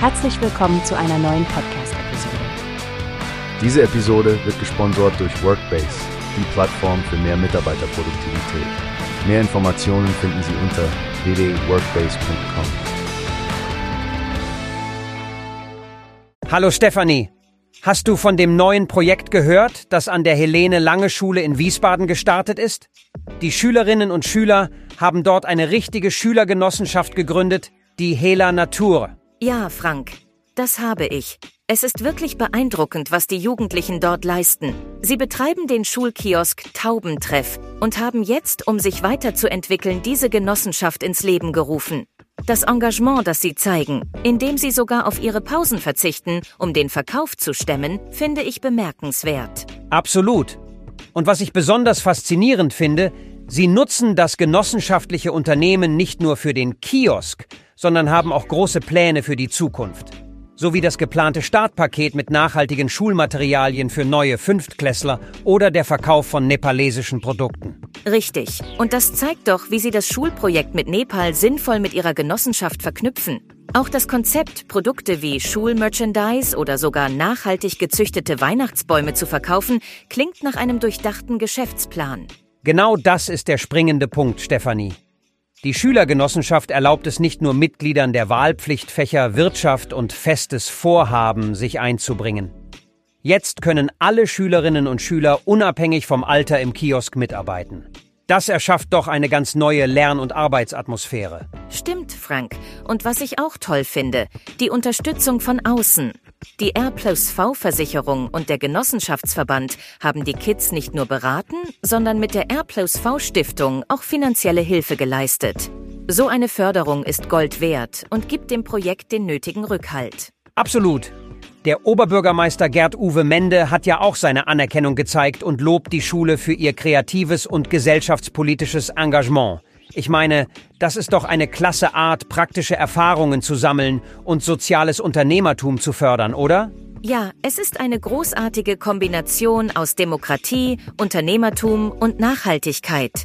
Herzlich willkommen zu einer neuen Podcast-Episode. Diese Episode wird gesponsert durch Workbase, die Plattform für mehr Mitarbeiterproduktivität. Mehr Informationen finden Sie unter www.workbase.com. Hallo Stefanie, hast du von dem neuen Projekt gehört, das an der Helene Lange Schule in Wiesbaden gestartet ist? Die Schülerinnen und Schüler haben dort eine richtige Schülergenossenschaft gegründet, die Hela Natur. Ja, Frank, das habe ich. Es ist wirklich beeindruckend, was die Jugendlichen dort leisten. Sie betreiben den Schulkiosk Taubentreff und haben jetzt, um sich weiterzuentwickeln, diese Genossenschaft ins Leben gerufen. Das Engagement, das sie zeigen, indem sie sogar auf ihre Pausen verzichten, um den Verkauf zu stemmen, finde ich bemerkenswert. Absolut. Und was ich besonders faszinierend finde, sie nutzen das genossenschaftliche Unternehmen nicht nur für den Kiosk, sondern haben auch große Pläne für die Zukunft. So wie das geplante Startpaket mit nachhaltigen Schulmaterialien für neue Fünftklässler oder der Verkauf von nepalesischen Produkten. Richtig. Und das zeigt doch, wie sie das Schulprojekt mit Nepal sinnvoll mit ihrer Genossenschaft verknüpfen. Auch das Konzept, Produkte wie Schulmerchandise oder sogar nachhaltig gezüchtete Weihnachtsbäume zu verkaufen, klingt nach einem durchdachten Geschäftsplan. Genau das ist der springende Punkt, Stefanie. Die Schülergenossenschaft erlaubt es nicht nur Mitgliedern der Wahlpflichtfächer Wirtschaft und festes Vorhaben, sich einzubringen. Jetzt können alle Schülerinnen und Schüler unabhängig vom Alter im Kiosk mitarbeiten. Das erschafft doch eine ganz neue Lern- und Arbeitsatmosphäre. Stimmt, Frank. Und was ich auch toll finde, die Unterstützung von außen. Die R plus V-Versicherung und der Genossenschaftsverband haben die Kids nicht nur beraten, sondern mit der R plus V-Stiftung auch finanzielle Hilfe geleistet. So eine Förderung ist Gold wert und gibt dem Projekt den nötigen Rückhalt. Absolut. Der Oberbürgermeister Gerd Uwe Mende hat ja auch seine Anerkennung gezeigt und lobt die Schule für ihr kreatives und gesellschaftspolitisches Engagement. Ich meine, das ist doch eine klasse Art, praktische Erfahrungen zu sammeln und soziales Unternehmertum zu fördern, oder? Ja, es ist eine großartige Kombination aus Demokratie, Unternehmertum und Nachhaltigkeit.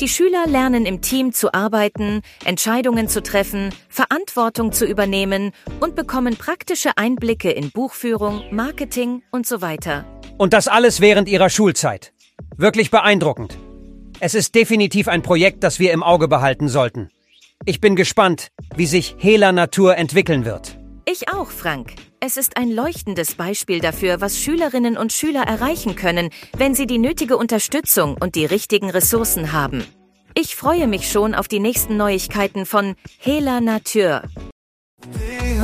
Die Schüler lernen im Team zu arbeiten, Entscheidungen zu treffen, Verantwortung zu übernehmen und bekommen praktische Einblicke in Buchführung, Marketing und so weiter. Und das alles während ihrer Schulzeit. Wirklich beeindruckend. Es ist definitiv ein Projekt, das wir im Auge behalten sollten. Ich bin gespannt, wie sich Hela Natur entwickeln wird. Ich auch, Frank. Es ist ein leuchtendes Beispiel dafür, was Schülerinnen und Schüler erreichen können, wenn sie die nötige Unterstützung und die richtigen Ressourcen haben. Ich freue mich schon auf die nächsten Neuigkeiten von Hela Natur.